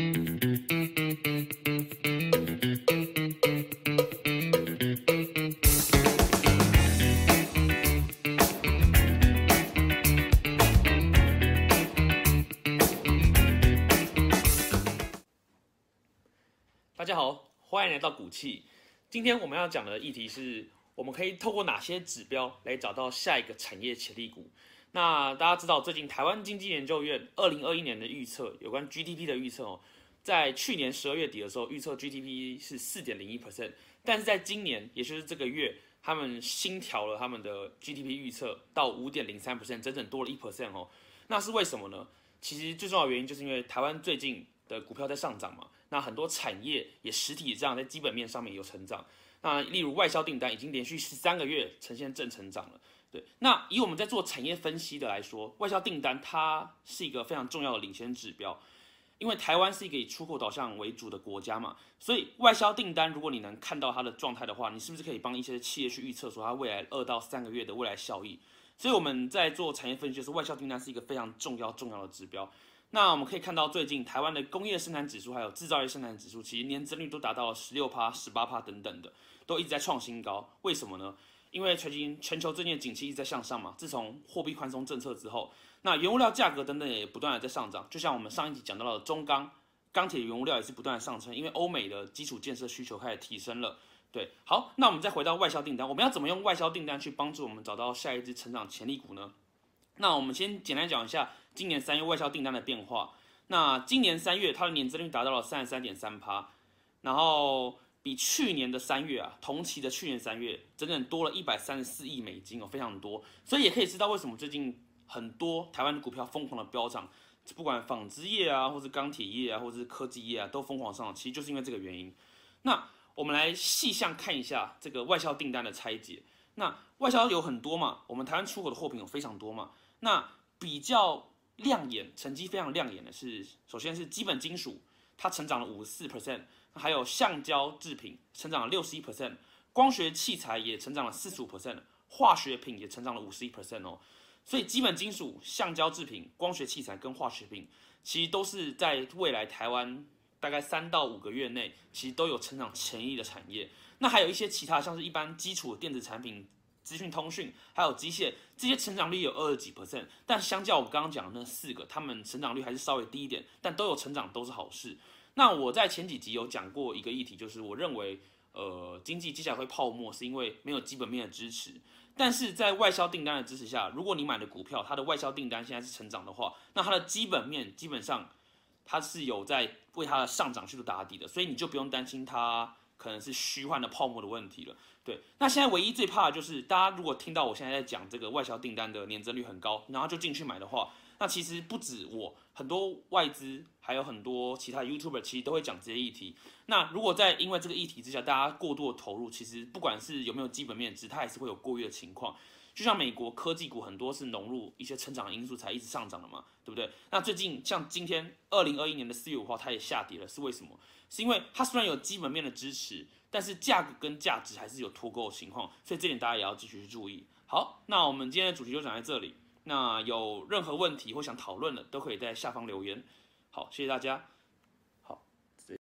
大家好，欢迎来到股气。今天我们要讲的议题是，我们可以透过哪些指标来找到下一个产业潜力股？那大家知道，最近台湾经济研究院二零二一年的预测，有关 GDP 的预测哦，在去年十二月底的时候，预测 GDP 是四点零一 percent，但是在今年，也就是这个月，他们新调了他们的 GDP 预测到五点零三 percent，整整多了一 percent 哦。那是为什么呢？其实最重要的原因就是因为台湾最近的股票在上涨嘛，那很多产业也实体这样在基本面上面有成长。那例如外销订单已经连续十三个月呈现正成长了。对，那以我们在做产业分析的来说，外销订单它是一个非常重要的领先指标，因为台湾是一个以出口导向为主的国家嘛，所以外销订单如果你能看到它的状态的话，你是不是可以帮一些企业去预测说它未来二到三个月的未来效益？所以我们在做产业分析的时候，外销订单是一个非常重要重要的指标。那我们可以看到，最近台湾的工业生产指数还有制造业生产指数，其实年增率都达到了十六趴、十八趴等等的，都一直在创新高。为什么呢？因为最近全球最近的景气一直在向上嘛，自从货币宽松政策之后，那原物料价格等等也不断的在上涨。就像我们上一集讲到的中钢、钢铁原物料也是不断的上升，因为欧美的基础建设需求开始提升了。对，好，那我们再回到外销订单，我们要怎么用外销订单去帮助我们找到下一支成长潜力股呢？那我们先简单讲一下今年三月外销订单的变化。那今年三月它的年增率达到了三十三点三趴，然后。比去年的三月啊，同期的去年三月，整整多了一百三十四亿美金哦，非常多。所以也可以知道为什么最近很多台湾的股票疯狂的飙涨，不管纺织业啊，或是钢铁业啊，或是科技业啊，都疯狂上涨，其实就是因为这个原因。那我们来细项看一下这个外销订单的拆解。那外销有很多嘛，我们台湾出口的货品有非常多嘛。那比较亮眼，成绩非常亮眼的是，首先是基本金属，它成长了五十四 percent。还有橡胶制品成长了六十一 percent，光学器材也成长了四十五 percent，化学品也成长了五十一 percent 哦。所以基本金属、橡胶制品、光学器材跟化学品，其实都是在未来台湾大概三到五个月内，其实都有成长潜力的产业。那还有一些其他，像是一般基础的电子产品、资讯通讯，还有机械，这些成长率有二十几 percent，但相较我刚刚讲的那四个，他们成长率还是稍微低一点，但都有成长，都是好事。那我在前几集有讲过一个议题，就是我认为，呃，经济接下来会泡沫，是因为没有基本面的支持。但是在外销订单的支持下，如果你买的股票它的外销订单现在是成长的话，那它的基本面基本上它是有在为它的上涨去做打底的，所以你就不用担心它可能是虚幻的泡沫的问题了。对，那现在唯一最怕的就是大家如果听到我现在在讲这个外销订单的年增率很高，然后就进去买的话。那其实不止我，很多外资还有很多其他 YouTuber 其实都会讲这些议题。那如果在因为这个议题之下，大家过度的投入，其实不管是有没有基本面值，它还是会有过月的情况。就像美国科技股很多是融入一些成长因素才一直上涨的嘛，对不对？那最近像今天二零二一年的四月五号，它也下跌了，是为什么？是因为它虽然有基本面的支持，但是价格跟价值还是有脱钩的情况，所以这点大家也要继续去注意。好，那我们今天的主题就讲在这里。那有任何问题或想讨论的，都可以在下方留言。好，谢谢大家。